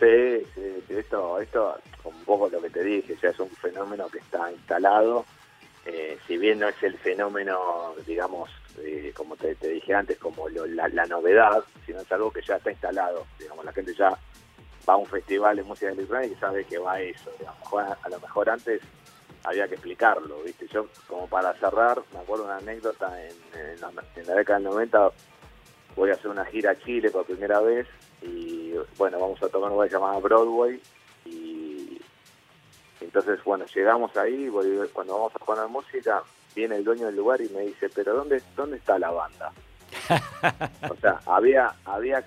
Sí, esto, esto, un poco lo que te dije, ya es un fenómeno que está instalado. Eh, si bien no es el fenómeno, digamos, eh, como te, dije antes, como la, novedad, sino es algo que ya está instalado. Digamos, la gente ya va a un festival de música electrónica y sabe que va a eso. A lo mejor antes había que explicarlo, ¿viste? Yo, como para cerrar, me acuerdo una anécdota en, la, década del 90, voy a hacer una gira a Chile por primera vez y bueno, vamos a tocar un lugar llamado Broadway y entonces bueno, llegamos ahí, cuando vamos a poner música, viene el dueño del lugar y me dice, pero ¿dónde, dónde está la banda? (laughs) o sea, había, había,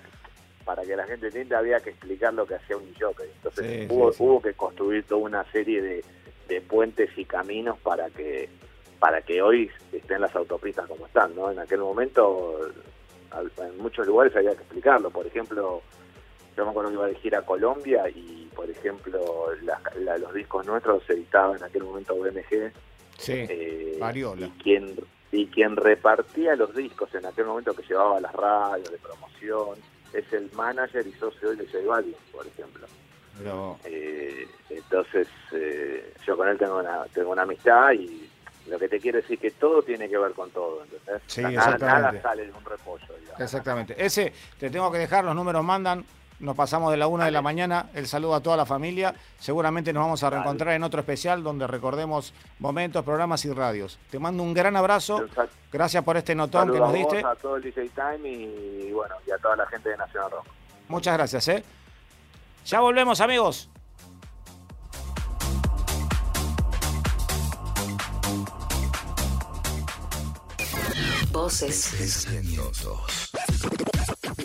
para que la gente entienda, había que explicar lo que hacía un jockey. Entonces hubo, hubo que construir toda una serie de, de puentes y caminos para que para que hoy estén las autopistas como están, ¿no? En aquel momento en muchos lugares había que explicarlo. Por ejemplo, yo me acuerdo que iba a ir a Colombia y, por ejemplo, los discos nuestros se editaban en aquel momento BMG. Sí, eh, Y quien, y quien repartía los discos en aquel momento que llevaba las radios de promoción es el manager y socio de J Balvin, por ejemplo. Eh, entonces, eh, yo con él tengo una, tengo una amistad y lo que te quiero decir que todo tiene que ver con todo, ¿entendés? Sí, nada, sale de un repollo. Exactamente. Ese, te tengo que dejar, los números mandan. Nos pasamos de la una de la mañana. El saludo a toda la familia. Seguramente nos vamos a reencontrar en otro especial donde recordemos momentos, programas y radios. Te mando un gran abrazo. Gracias por este notón que nos diste. A todo el DJ Time y bueno, y a toda la gente de Nacional Rock. Muchas gracias, ¿eh? Ya volvemos, amigos. Voces. Pensamientos.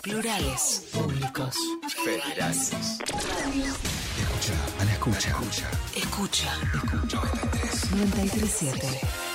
Plurales. Públicos. Federales. Escucha, a la escucha. Escucha. Escucha. 937.